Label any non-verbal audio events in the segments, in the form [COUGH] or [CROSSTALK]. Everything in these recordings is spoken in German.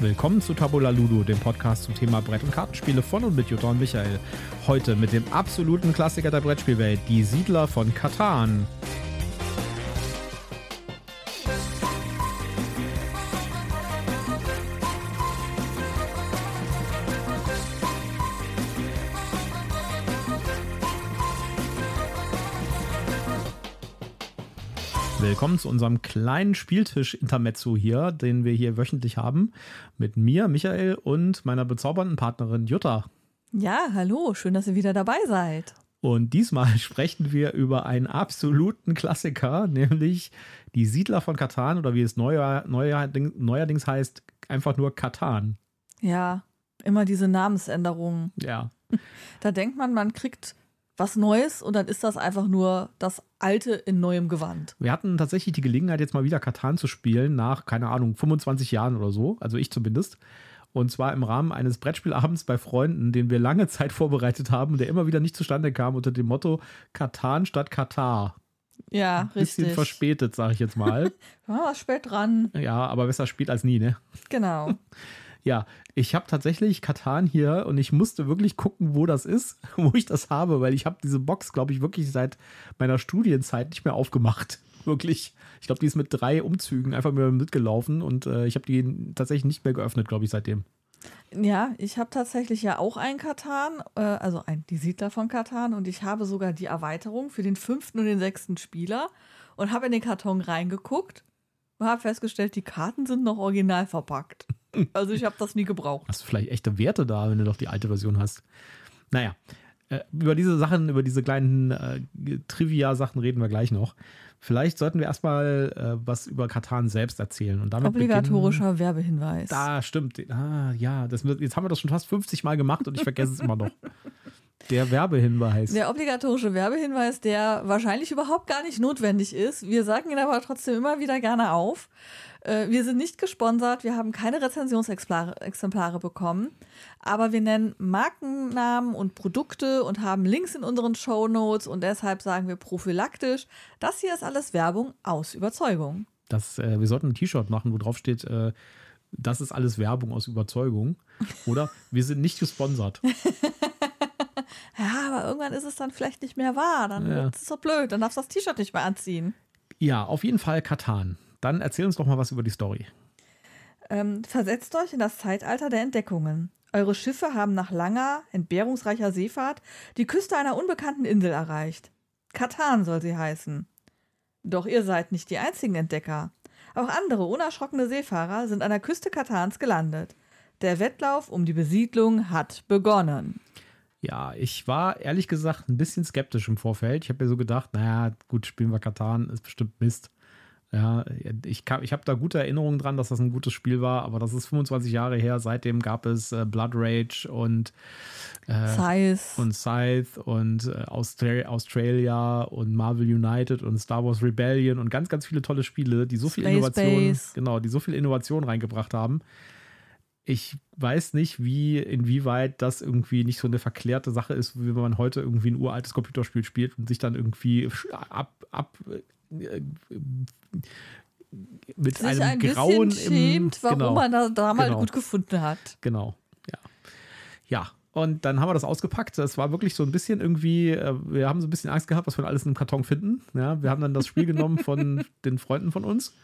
Willkommen zu Tabula Ludo, dem Podcast zum Thema Brett- und Kartenspiele von und mit Jutta und Michael. Heute mit dem absoluten Klassiker der Brettspielwelt, die Siedler von Katan. Willkommen zu unserem kleinen Spieltisch-Intermezzo hier, den wir hier wöchentlich haben. Mit mir, Michael, und meiner bezaubernden Partnerin Jutta. Ja, hallo, schön, dass ihr wieder dabei seid. Und diesmal [LAUGHS] sprechen wir über einen absoluten Klassiker, nämlich die Siedler von Katan oder wie es neuer, neuerdings, neuerdings heißt, einfach nur Katan. Ja, immer diese Namensänderungen. Ja. [LAUGHS] Da denkt man, man kriegt was Neues und dann ist das einfach nur das Alte in neuem Gewand. Wir hatten tatsächlich die Gelegenheit, jetzt mal wieder Katan zu spielen, nach, keine Ahnung, 25 Jahren oder so, also ich zumindest. Und zwar im Rahmen eines Brettspielabends bei Freunden, den wir lange Zeit vorbereitet haben, der immer wieder nicht zustande kam, unter dem Motto Katan statt Katar. Ja, Ein bisschen richtig. verspätet, sage ich jetzt mal. [LAUGHS] Ja, spät dran. ja, aber besser spät als nie, ne? Genau. [LAUGHS] Ja, ich habe tatsächlich Katan hier und ich musste wirklich gucken, wo das ist, [LAUGHS] wo ich das habe, weil ich habe diese Box, glaube ich, wirklich seit meiner Studienzeit nicht mehr aufgemacht. [LAUGHS] Wirklich. Ich glaube, die ist mit drei Umzügen einfach mir mitgelaufen und äh, ich habe die tatsächlich nicht mehr geöffnet, glaube ich, seitdem. Ja, ich habe tatsächlich ja auch einen Katan, äh, also ein, die Siedler von Katan und ich habe sogar die Erweiterung für den fünften und den sechsten Spieler und habe in den Karton reingeguckt und habe festgestellt, die Karten sind noch original verpackt. Also ich habe das nie gebraucht. Hast du vielleicht echte Werte da, wenn du doch die alte Version hast? Naja, äh, über diese Sachen, über diese kleinen äh, Trivia-Sachen reden wir gleich noch. Vielleicht sollten wir erstmal äh, was über Katan selbst erzählen. Und damit Obligatorischer beginnen- Werbehinweis. Da stimmt. Ah, ja, das, jetzt haben wir das schon fast 50 Mal gemacht und ich vergesse es immer noch. Der Werbehinweis. Der obligatorische Werbehinweis, der wahrscheinlich überhaupt gar nicht notwendig ist. Wir sagen ihn aber trotzdem immer wieder gerne auf. Äh, Wir sind nicht gesponsert, wir haben keine Rezensionsexemplare Exemplare bekommen, aber wir nennen Markennamen und Produkte und haben Links in unseren Shownotes und deshalb sagen wir prophylaktisch, das hier ist alles Werbung aus Überzeugung. Das, äh, wir sollten ein T-Shirt machen, wo drauf steht, äh, das ist alles Werbung aus Überzeugung. Oder wir sind nicht gesponsert. [LAUGHS] Ja, aber irgendwann ist es dann vielleicht nicht mehr wahr, dann Ja. ist es so blöd, dann darfst du das T-Shirt nicht mehr anziehen. Ja, auf jeden Fall Katan. Dann erzähl uns doch mal was über die Story. Ähm, versetzt euch in das Zeitalter der Entdeckungen. Eure Schiffe haben nach langer, entbehrungsreicher Seefahrt die Küste einer unbekannten Insel erreicht. Katan soll sie heißen. Doch ihr seid nicht die einzigen Entdecker. Auch andere unerschrockene Seefahrer sind an der Küste Katans gelandet. Der Wettlauf um die Besiedlung hat begonnen. Ja, ich war ehrlich gesagt ein bisschen skeptisch im Vorfeld. Ich habe mir so gedacht, naja, gut, spielen wir Katan, ist bestimmt Mist. Ja, ich, kann- ich habe da gute Erinnerungen dran, dass das ein gutes Spiel war, aber das ist 25 Jahre her. Seitdem gab es äh, Blood Rage und, äh, Size. und Scythe und äh, Austra Australia und Marvel United und Star Wars Rebellion und ganz, ganz viele tolle Spiele, die so viel Space Innovation, Base. genau, die so viel Innovation reingebracht haben. Ich weiß nicht, wie, inwieweit das irgendwie nicht so eine verklärte Sache ist, wie wenn man heute irgendwie ein uraltes Computerspiel spielt und sich dann irgendwie ab, ab mit sich einem ein Grauen bisschen schämt, im, warum genau, man das damals genau. gut gefunden hat. Genau, ja. Ja, und dann haben wir das ausgepackt. Das war wirklich so ein bisschen irgendwie, äh, wir haben so ein bisschen Angst gehabt, was wir alles in einem Karton finden. Ja, wir haben dann das Spiel genommen von [LAUGHS] den Freunden von uns.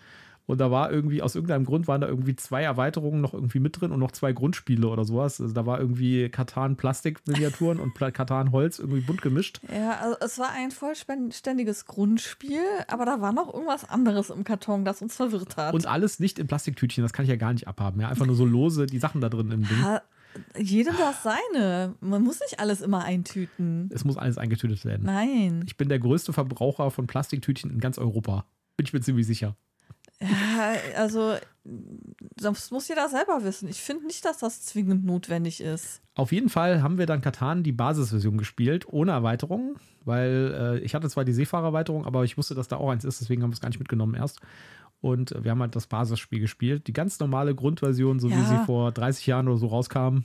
Und da war irgendwie, aus irgendeinem Grund waren da irgendwie zwei Erweiterungen noch irgendwie mit drin und noch zwei Grundspiele oder sowas. Also da war irgendwie Katan Plastik-Miniaturen und Katan Holz irgendwie bunt gemischt. Ja, also es war ein vollständiges Grundspiel, aber da war noch irgendwas anderes im Karton, das uns verwirrt hat. Und alles nicht in Plastiktütchen, das kann ich ja gar nicht abhaben. Ja, einfach nur so lose die Sachen da drin im Ding. ha, jedem das seine. Man muss nicht alles immer eintüten. Es muss alles eingetütet werden. Nein. Ich bin der größte Verbraucher von Plastiktütchen in ganz Europa. Bin ich mir ziemlich sicher. Ja, also das muss jeder selber wissen. Ich finde nicht, dass das zwingend notwendig ist. Auf jeden Fall haben wir dann Katan die Basisversion gespielt, ohne Erweiterung, weil äh, ich hatte zwar die Seefahrerweiterung, aber ich wusste, dass da auch eins ist, deswegen haben wir es gar nicht mitgenommen erst. Und wir haben halt das Basisspiel gespielt. Die ganz normale Grundversion, so wie Ja. sie vor 30 Jahren oder so rauskam.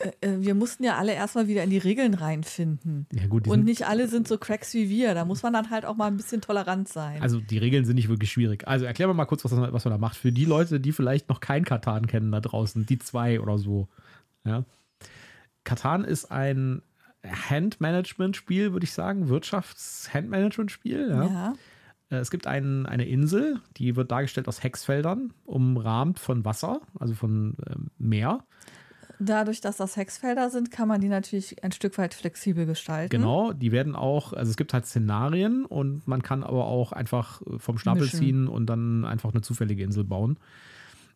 Äh, äh, wir mussten ja alle erstmal wieder in die Regeln reinfinden. Ja, gut, Und nicht alle sind so Cracks wie wir. Da muss man dann halt auch mal ein bisschen tolerant sein. Also die Regeln sind nicht wirklich schwierig. Also erklär mir mal kurz, was, man- was man da macht. Für die Leute, die vielleicht noch kein Katan kennen da draußen, die zwei oder so. Ja. Katan ist ein Handmanagement-Spiel, würde ich sagen. Wirtschafts-Handmanagement-Spiel. Ja. ja. Äh, Es gibt ein, eine Insel, die wird dargestellt aus Hexfeldern, umrahmt von Wasser, also von ähm, Meer. Dadurch, dass das Hexfelder sind, kann man die natürlich ein Stück weit flexibel gestalten. Genau, die werden auch, also es gibt halt Szenarien und man kann aber auch einfach äh, vom Stapel Mischen. ziehen und dann einfach eine zufällige Insel bauen.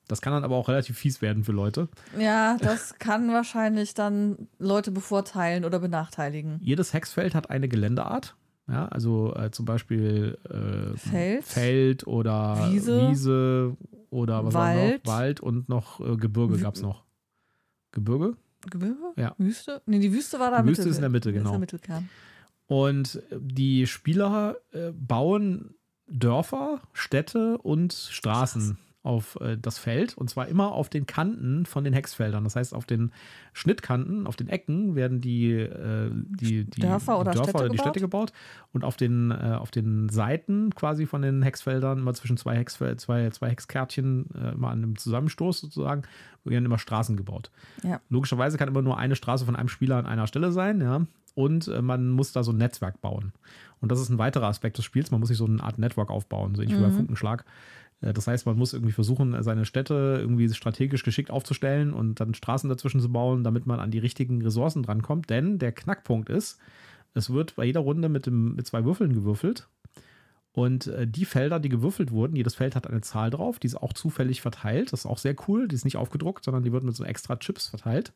Das kann dann aber auch relativ fies werden für Leute. Ja, das [LAUGHS] kann wahrscheinlich dann Leute bevorteilen oder benachteiligen. Jedes Hexfeld hat eine Geländeart. Ja, also äh, zum Beispiel äh, Feld. Feld oder Wiese. Wiese oder Wald. noch? Wald und noch äh, Gebirge gab es noch. Gebirge? Gebirge? Ja. Wüste? Nee, die Wüste war da Die Wüste ist in der Mitte, genau. der Mittelkern. Und die Spieler äh, bauen Dörfer, Städte und Straßen auf äh, das Feld und zwar immer auf den Kanten von den Hexfeldern. Das heißt, auf den Schnittkanten, auf den Ecken werden die, äh, die, die Dörfer oder die Dörfer Städte oder die Städte gebaut und auf den, äh, auf den Seiten quasi von den Hexfeldern, immer zwischen zwei, Hexfel zwei, zwei Hexkärtchen, äh, immer an einem Zusammenstoß sozusagen, werden immer Straßen gebaut. Ja. Logischerweise kann immer nur eine Straße von einem Spieler an einer Stelle sein, ja. Und äh, man muss da so ein Netzwerk bauen. Und das ist ein weiterer Aspekt des Spiels. Man muss sich so eine Art Network aufbauen, so ähnlich wie bei Funkenschlag. Äh, Das heißt, man muss irgendwie versuchen, seine Städte irgendwie strategisch geschickt aufzustellen und dann Straßen dazwischen zu bauen, damit man an die richtigen Ressourcen drankommt. Denn der Knackpunkt ist, es wird bei jeder Runde mit, dem, mit zwei Würfeln gewürfelt. Und äh, die Felder, die gewürfelt wurden, jedes Feld hat eine Zahl drauf, die ist auch zufällig verteilt. Das ist auch sehr cool. Die ist nicht aufgedruckt, sondern die wird mit so extra Chips verteilt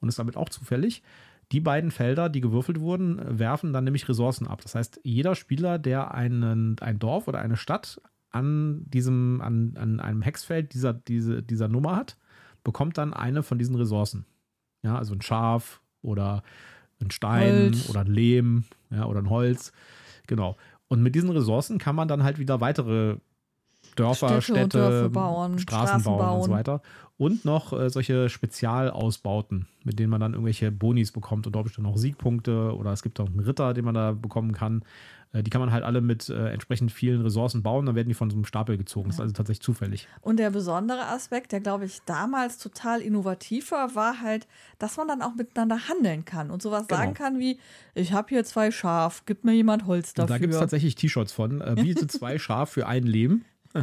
und ist damit auch zufällig. Die beiden Felder, die gewürfelt wurden, werfen dann nämlich Ressourcen ab. Das heißt, jeder Spieler, der einen, ein Dorf oder eine Stadt an diesem, an, an einem Hexfeld dieser, diese, dieser Nummer hat, bekommt dann eine von diesen Ressourcen. Ja, also ein Schaf oder ein Stein Holz. oder ein Lehm, ja, oder ein Holz. Genau. Und mit diesen Ressourcen kann man dann halt wieder weitere Dörfer, Städte und Städte, Dörfer bauen, Straßen, Straßen bauen, und bauen. so weiter. Und noch äh, solche Spezialausbauten, mit denen man dann irgendwelche Bonis bekommt und dort noch Siegpunkte oder es gibt auch einen Ritter, den man da bekommen kann. Äh, die kann man halt alle mit äh, entsprechend vielen Ressourcen bauen, dann werden die von so einem Stapel gezogen. Das ist also tatsächlich zufällig. Und der besondere Aspekt, der glaube ich damals total innovativ war, war halt, dass man dann auch miteinander handeln kann und sowas Genau. sagen kann wie, ich habe hier zwei Schaf, gibt mir jemand Holz Und dafür. da gibt es tatsächlich T-Shirts von. Äh, biete [LAUGHS] zwei Schaf für ein Leben. [LAUGHS]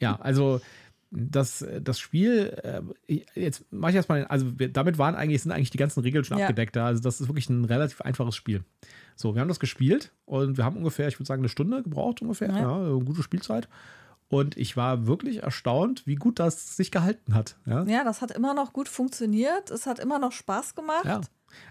ja, also das, das Spiel, äh, jetzt mache ich erstmal, also wir, damit waren eigentlich, sind eigentlich die ganzen Regeln schon Ja. abgedeckt. da. Also das ist wirklich ein relativ einfaches Spiel. So, wir haben das gespielt und wir haben ungefähr, ich würde sagen, eine Stunde gebraucht ungefähr. Ja. Ja, eine gute Spielzeit. Und ich war wirklich erstaunt, wie gut das sich gehalten hat. Ja, ja, das hat immer noch gut funktioniert. Es hat immer noch Spaß gemacht. ja.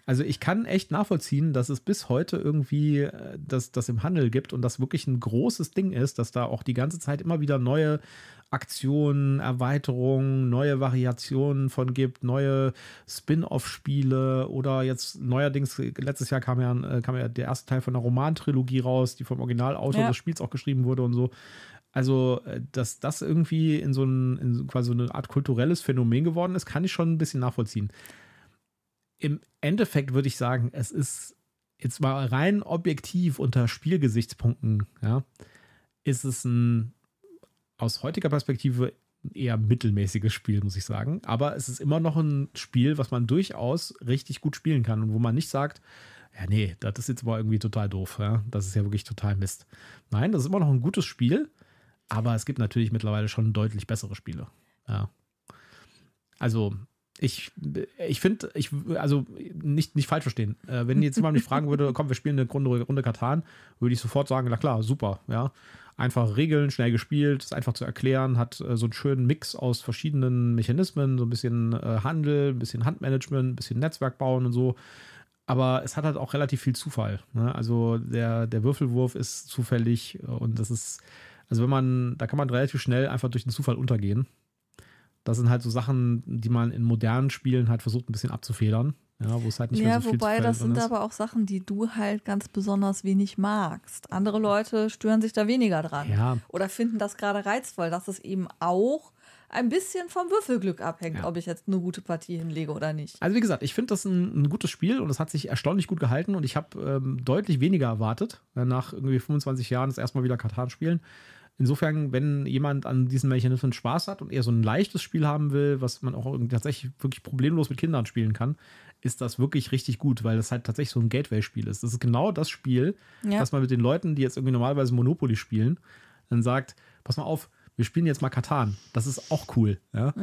Also ich kann echt nachvollziehen, dass es bis heute irgendwie äh, das, das im Handel gibt und das wirklich ein großes Ding ist, dass da auch die ganze Zeit immer wieder neue Aktionen, Erweiterungen, neue Variationen von gibt, neue Spin-off-Spiele oder jetzt neuerdings, letztes Jahr kam ja, äh, kam ja der erste Teil von der Romantrilogie raus, die vom Originalautor Ja. des Spiels auch geschrieben wurde und so. Also, äh, dass das irgendwie in so ein, in quasi so eine Art kulturelles Phänomen geworden ist, kann ich schon ein bisschen nachvollziehen im Endeffekt würde ich sagen, es ist jetzt mal rein objektiv unter Spielgesichtspunkten, ja, ist es ein aus heutiger Perspektive eher mittelmäßiges Spiel, muss ich sagen. Aber es ist immer noch ein Spiel, was man durchaus richtig gut spielen kann und wo man nicht sagt, ja, nee, das ist jetzt aber irgendwie total doof, ja. Das ist ja wirklich total Mist. Nein, das ist immer noch ein gutes Spiel, aber es gibt natürlich mittlerweile schon deutlich bessere Spiele. Ja. Also, ich, ich finde, ich, also nicht, nicht falsch verstehen. Äh, wenn jetzt jemand mich fragen würde, komm, wir spielen eine Runde, Runde Katan, würde ich sofort sagen, na klar, super, ja. Einfach Regeln, schnell gespielt, ist einfach zu erklären, hat äh, so einen schönen Mix aus verschiedenen Mechanismen, so ein bisschen äh, Handel, ein bisschen Handmanagement, ein bisschen Netzwerk bauen und so. Aber es hat halt auch relativ viel Zufall. Ne? Also der, der Würfelwurf ist zufällig und das ist, also wenn man, da kann man relativ schnell einfach durch den Zufall untergehen. Das sind halt so Sachen, die man in modernen Spielen halt versucht, ein bisschen abzufedern. Ja, wo es halt nicht mehr Ja, so viel wobei Zufall das sind ist. aber auch Sachen, die du halt ganz besonders wenig magst. Andere Leute stören sich da weniger dran. Ja, Oder finden das gerade reizvoll, dass es eben auch ein bisschen vom Würfelglück abhängt, Ja. ob ich jetzt eine gute Partie hinlege oder nicht. Also wie gesagt, ich finde das ein, ein gutes Spiel und es hat sich erstaunlich gut gehalten und ich habe ähm, deutlich weniger erwartet, äh, nach irgendwie 25 Jahren das erstmal wieder Katan spielen. Insofern, wenn jemand an diesen Mechanismen Spaß hat und eher so ein leichtes Spiel haben will, was man auch tatsächlich wirklich problemlos mit Kindern spielen kann, ist das wirklich richtig gut, weil das halt tatsächlich so ein Gateway-Spiel ist. Das ist genau das Spiel, Ja. dass man mit den Leuten, die jetzt irgendwie normalerweise Monopoly spielen, dann sagt, pass mal auf, wir spielen jetzt mal Katan. Das ist auch cool. Ja?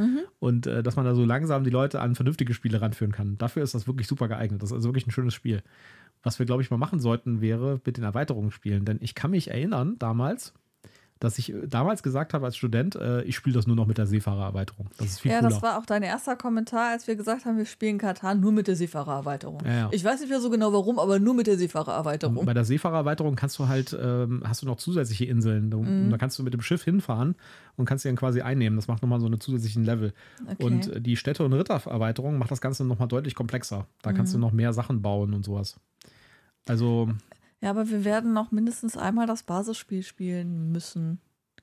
Und äh, dass man da so langsam die Leute an vernünftige Spiele ranführen kann. Dafür ist das wirklich super geeignet. Das ist also wirklich ein schönes Spiel. Was wir, glaube ich, mal machen sollten, wäre mit den Erweiterungen spielen. Denn ich kann mich erinnern, damals, dass ich äh, damals gesagt habe als Student, äh, ich spiele das nur noch mit der Seefahrererweiterung. Das ist viel Ja, cooler. das war auch dein erster Kommentar, als wir gesagt haben, wir spielen Katan nur mit der Seefahrererweiterung. Ja, ja. Ich weiß nicht mehr so genau warum, aber nur mit der Seefahrererweiterung. bei der Seefahrererweiterung kannst du halt, ähm, hast du noch zusätzliche Inseln. Du, Mhm. Da kannst du mit dem Schiff hinfahren und kannst die dann quasi einnehmen. Das macht nochmal so einen zusätzlichen Level. Okay. Und äh, die Städte- und Rittererweiterung macht das Ganze nochmal deutlich komplexer. Da kannst Mhm. du noch mehr Sachen bauen und sowas. Also, Ja, aber wir werden noch mindestens einmal das Basisspiel spielen müssen.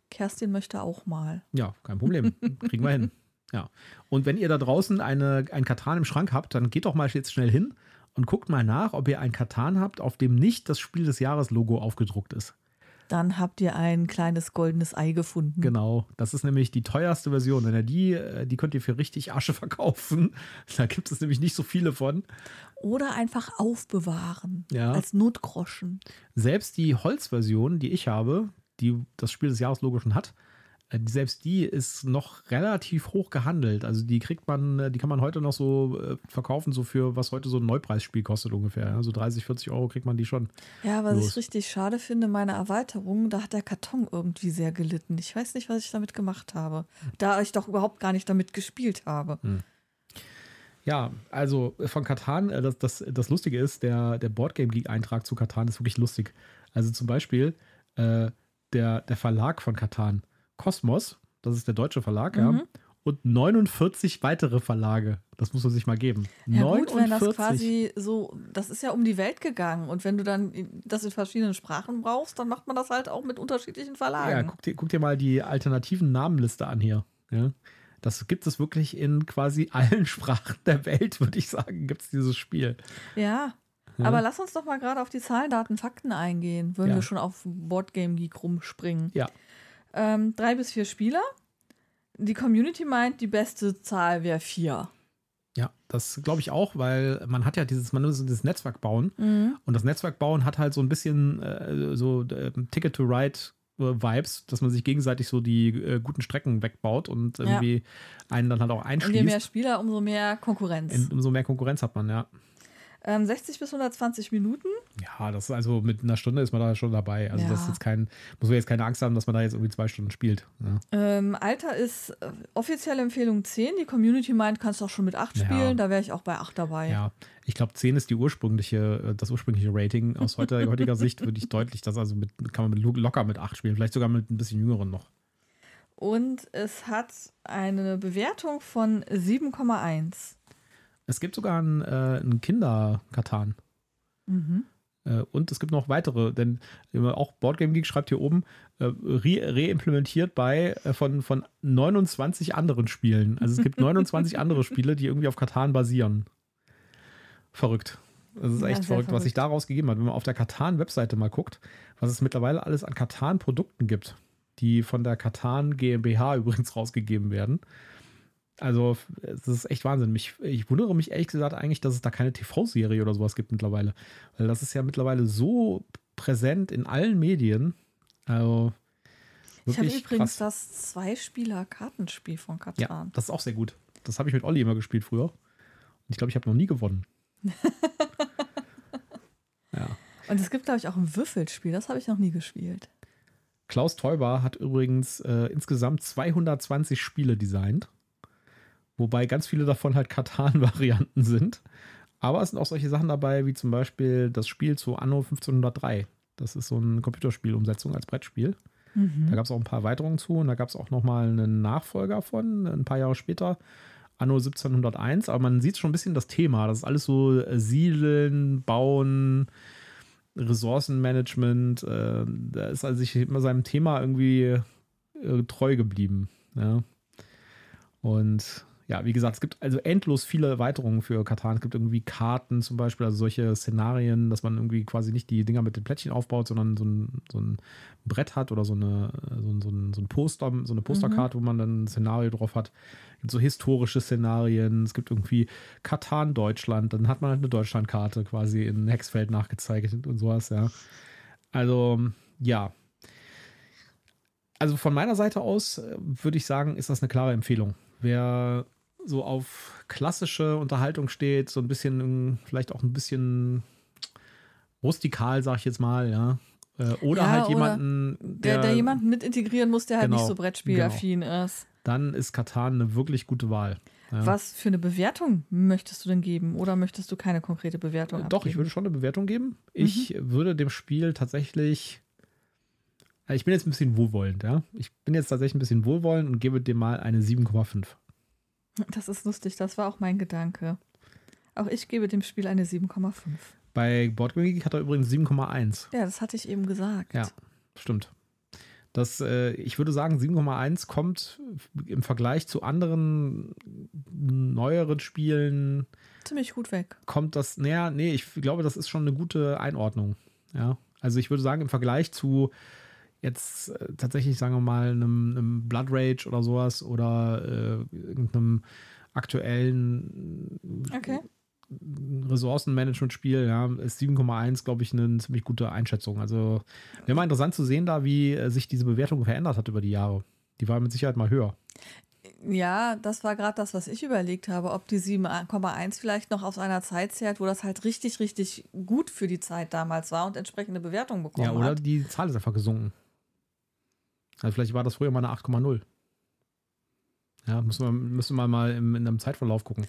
Kerstin möchte auch mal. ja, kein Problem. [LAUGHS] Kriegen wir hin. Ja. Und wenn ihr da draußen eine, ein Katan im Schrank habt, dann geht doch mal jetzt schnell hin und guckt mal nach, ob ihr ein Katan habt, auf dem nicht das Spiel des Jahres-Logo aufgedruckt ist. Dann habt ihr ein kleines goldenes Ei gefunden. Genau, das ist nämlich die teuerste Version. Wenn ihr die, äh, die könnt ihr für richtig Asche [LAUGHS] verkaufen. Da gibt es nämlich nicht so viele von. Oder einfach aufbewahren. Ja. Als Notgroschen. Selbst die Holzversion, die ich habe, die das Spiel des Jahres-Logo schon hat, selbst die ist noch relativ hoch gehandelt. Also die kriegt man, äh, die kann man heute noch so äh, verkaufen, so für was heute so ein Neupreisspiel kostet ungefähr. Ja, So 30, 40 Euro kriegt man die schon. Ja, was Los. ich richtig schade finde, meine Erweiterung, da hat der Karton irgendwie sehr gelitten. Ich weiß nicht, was ich damit gemacht habe. Da ich doch überhaupt gar nicht damit gespielt habe. Ja, also von Katan, äh, das, das, das Lustige ist, der, der Boardgame Geek-Eintrag zu Katan ist wirklich lustig. Also zum Beispiel äh, der, der Verlag von Katan, Kosmos, das ist der deutsche Verlag, ja, Mhm. und 49 weitere Verlage. Das muss man sich mal geben. Ja gut, wenn das quasi so, das ist ja um die Welt gegangen und wenn du dann das in verschiedenen Sprachen brauchst, dann macht man das halt auch mit unterschiedlichen Ja, Verlagen. guck dir, guck dir mal die alternativen Namenliste an hier. Ja. Das gibt es wirklich in quasi [LAUGHS] allen Sprachen der Welt, würde ich sagen, gibt es dieses Spiel. Ja. Ja. Aber lass uns doch mal gerade auf die Zahlen, Daten, Fakten eingehen, wenn Ja. wir schon auf Boardgame Geek rumspringen. Ja. Ähm, drei bis vier Spieler. Die Community meint, die beste Zahl wäre vier. Ja, das glaube ich auch, weil man hat ja dieses, man muss dieses Netzwerk bauen Mhm. und das Netzwerk bauen hat halt so ein bisschen äh, so äh, Ticket to Ride Vibes, dass man sich gegenseitig so die äh, guten Strecken wegbaut und Ja. irgendwie einen dann halt auch Und je mehr einschließt. Spieler, umso mehr Konkurrenz. Und umso mehr Konkurrenz hat man, ja. Ähm, 60 bis 120 Minuten. Ja, das ist also mit einer Stunde ist man da schon dabei. Also das ist Ja. jetzt kein, muss man jetzt keine Angst haben, dass man da jetzt irgendwie zwei Stunden spielt. Ja. Ähm, Alter ist äh, offizielle Empfehlung 10. Die Community meint, kannst du auch schon mit 8 Ja. spielen. Da wäre ich auch bei 8 dabei. Ja, ich glaube, 10 ist die ursprüngliche, äh, das ursprüngliche Rating. Aus heutiger, [LAUGHS] heutiger Sicht würde ich deutlich das also mit, kann man mit, lo- locker mit 8 spielen, vielleicht sogar mit ein bisschen jüngeren noch. Und es hat eine Bewertung von 7,1. Es gibt sogar einen, äh, einen Kinder-Katan. Mhm. Äh, und es gibt noch weitere, denn immer auch Boardgame Geek schreibt hier oben, äh, re- reimplementiert bei äh, von, von 29 anderen Spielen. Also es gibt [LAUGHS] 29 andere Spiele, die irgendwie auf Katan basieren. Verrückt. Das ist Ja, echt sehr verrückt, was sich verrückt. daraus gegeben hat. Wenn man auf der Katan-Webseite mal guckt, was es mittlerweile alles an Katan-Produkten gibt, die von der Katan GmbH [LAUGHS] übrigens rausgegeben werden. Also, es ist echt Wahnsinn. Mich, ich wundere mich ehrlich gesagt eigentlich, dass es da keine TV-Serie oder sowas gibt mittlerweile. Weil das ist ja mittlerweile so präsent in allen Medien. Also, Ich habe übrigens krass. das Zwei-Spieler-Kartenspiel von Ja, Katan. das ist auch sehr gut. Das habe ich mit Olli immer gespielt früher. Und ich glaube, ich habe noch nie gewonnen. [LAUGHS] ja. Und es gibt, glaube ich, auch ein Würfelspiel. Das habe ich noch nie gespielt. Klaus Teuber hat übrigens äh, insgesamt 220 Spiele designt. Wobei ganz viele davon halt Katan-Varianten [LAUGHS] sind. Aber es sind auch solche Sachen dabei, wie zum Beispiel das Spiel zu Anno 1503. Das ist so eine Computerspielumsetzung als Brettspiel. Mhm. Da gab es auch ein paar Erweiterungen zu und da gab es auch nochmal einen Nachfolger von, ein paar Jahre später, Anno 1701. Aber man sieht schon ein bisschen das Thema. Das ist alles so äh, Siedeln, Bauen, Ressourcenmanagement. Äh, da ist also sich immer seinem Thema irgendwie äh, treu geblieben. Ja. Und ja, wie gesagt, es gibt also endlos viele Erweiterungen für Katan. Es gibt irgendwie Karten zum Beispiel, also solche Szenarien, dass man irgendwie quasi nicht die Dinger mit den Plättchen aufbaut, sondern so ein, so ein Brett hat oder so eine, so ein, so ein, so ein Poster, so eine Posterkarte, mhm. wo man dann ein Szenario drauf hat. Es gibt so historische Szenarien, es gibt irgendwie Katan Deutschland, dann hat man halt eine Deutschlandkarte quasi in Hexfeld nachgezeichnet und sowas, ja. Also, ja. Also von meiner Seite aus äh, würde ich sagen, ist das eine klare Empfehlung. Wer so auf klassische Unterhaltung steht, so ein bisschen, vielleicht auch ein bisschen rustikal, sag ich jetzt mal, ja. Äh, oder ja, halt oder jemanden, der, der, der, jemanden mit integrieren muss, der halt genau, nicht so Brettspielaffin genau. ist. Dann ist Katan eine wirklich gute Wahl. Ja. Was für eine Bewertung möchtest du denn geben? Oder möchtest du keine konkrete Bewertung äh, Doch, abgeben? ich würde schon eine Bewertung geben. Mhm. Ich würde dem Spiel tatsächlich. Äh, ich bin jetzt ein bisschen wohlwollend, ja. Ich bin jetzt tatsächlich ein bisschen wohlwollend und gebe dem mal eine 7,5. Das ist lustig, das war auch mein Gedanke. Auch ich gebe dem Spiel eine 7,5. Bei Boardgame Geek hat er übrigens 7,1. Ja, das hatte ich eben gesagt. Ja, stimmt. Das, äh, ich würde sagen, 7,1 kommt im Vergleich zu anderen neueren Spielen ziemlich gut weg. Kommt das, naja, nee, ich glaube, das ist schon eine gute Einordnung. Ja, also ich würde sagen, im Vergleich zu jetzt äh, tatsächlich, sagen wir mal, einem, einem, Blood Rage oder sowas oder äh, irgendeinem aktuellen okay. Ressourcenmanagement-Spiel, ja, ist 7,1, glaube ich, eine ziemlich gute Einschätzung. Also wäre mal interessant zu sehen, da wie äh, sich diese Bewertung verändert hat über die Jahre. Die war mit Sicherheit mal höher. Ja, das war gerade das, was ich überlegt habe, ob die 7,1 vielleicht noch aus einer Zeit zählt, wo das halt richtig, richtig gut für die Zeit damals war und entsprechende Bewertungen bekommen hat. Ja, oder hat. die Zahl ist einfach gesunken. Also vielleicht war das früher mal eine 8,0. Ja, müssen wir, müssen wir mal in, in einem Zeitverlauf gucken.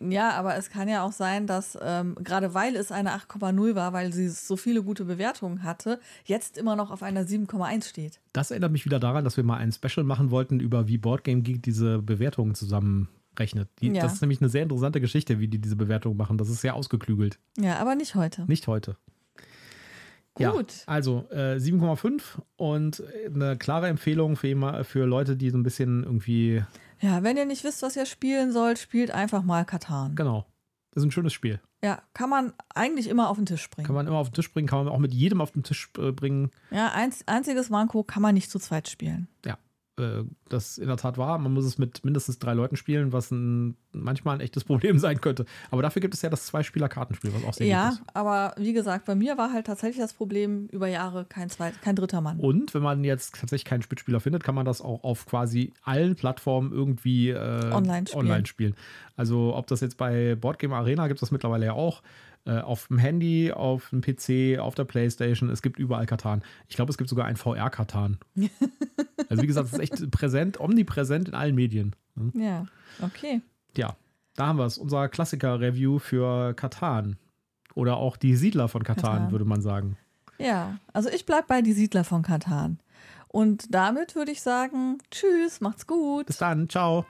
Ja, aber es kann ja auch sein, dass ähm, gerade weil es eine 8,0 war, weil sie so viele gute Bewertungen hatte, jetzt immer noch auf einer 7,1 steht. Das erinnert mich wieder daran, dass wir mal ein Special machen wollten über wie Boardgame Geek diese Bewertungen zusammenrechnet. Die, ja. Das ist nämlich eine sehr interessante Geschichte, wie die diese Bewertungen machen. Das ist sehr ausgeklügelt. Ja, aber nicht heute. Nicht heute. Gut. Ja, also äh, 7,5 und eine klare Empfehlung für, für Leute, die so ein bisschen irgendwie ja, wenn ihr nicht wisst, was ihr spielen sollt, spielt einfach mal Katan. Genau. Das ist ein schönes Spiel. Ja, kann man eigentlich immer auf den Tisch bringen. Kann man immer auf den Tisch bringen, kann man auch mit jedem auf den Tisch äh, bringen. Ja, einz einziges Manko kann man nicht zu zweit spielen. Ja, äh, das in der Tat war. Man muss es mit mindestens drei Leuten spielen, was ein, manchmal ein echtes [LAUGHS] Problem sein könnte. Aber dafür gibt es ja das Zwei-Spieler-Kartenspiel, was auch sehr ja, gut ist. Ja, aber wie gesagt, bei mir war halt tatsächlich das Problem über Jahre kein, zweit, kein dritter Mann. Und wenn man jetzt tatsächlich keinen Spielspieler findet, kann man das auch auf quasi allen Plattformen irgendwie äh, online, spielen. online spielen. Also ob das jetzt bei Boardgame Arena gibt es das mittlerweile ja auch auf dem Handy, auf dem PC, auf der Playstation. Es gibt überall Katan. Ich glaube, es gibt sogar ein VR-Katan. [LAUGHS] also wie gesagt, es ist echt präsent, omnipräsent in allen Medien. Hm? Ja, okay. Ja, da haben wir es. Unser Klassiker-Review für Katan. Oder auch die Siedler von Katan, würde man sagen. Ja, also ich bleibe bei die Siedler von Katan. Und damit würde ich sagen, tschüss, macht's gut. Bis dann, ciao.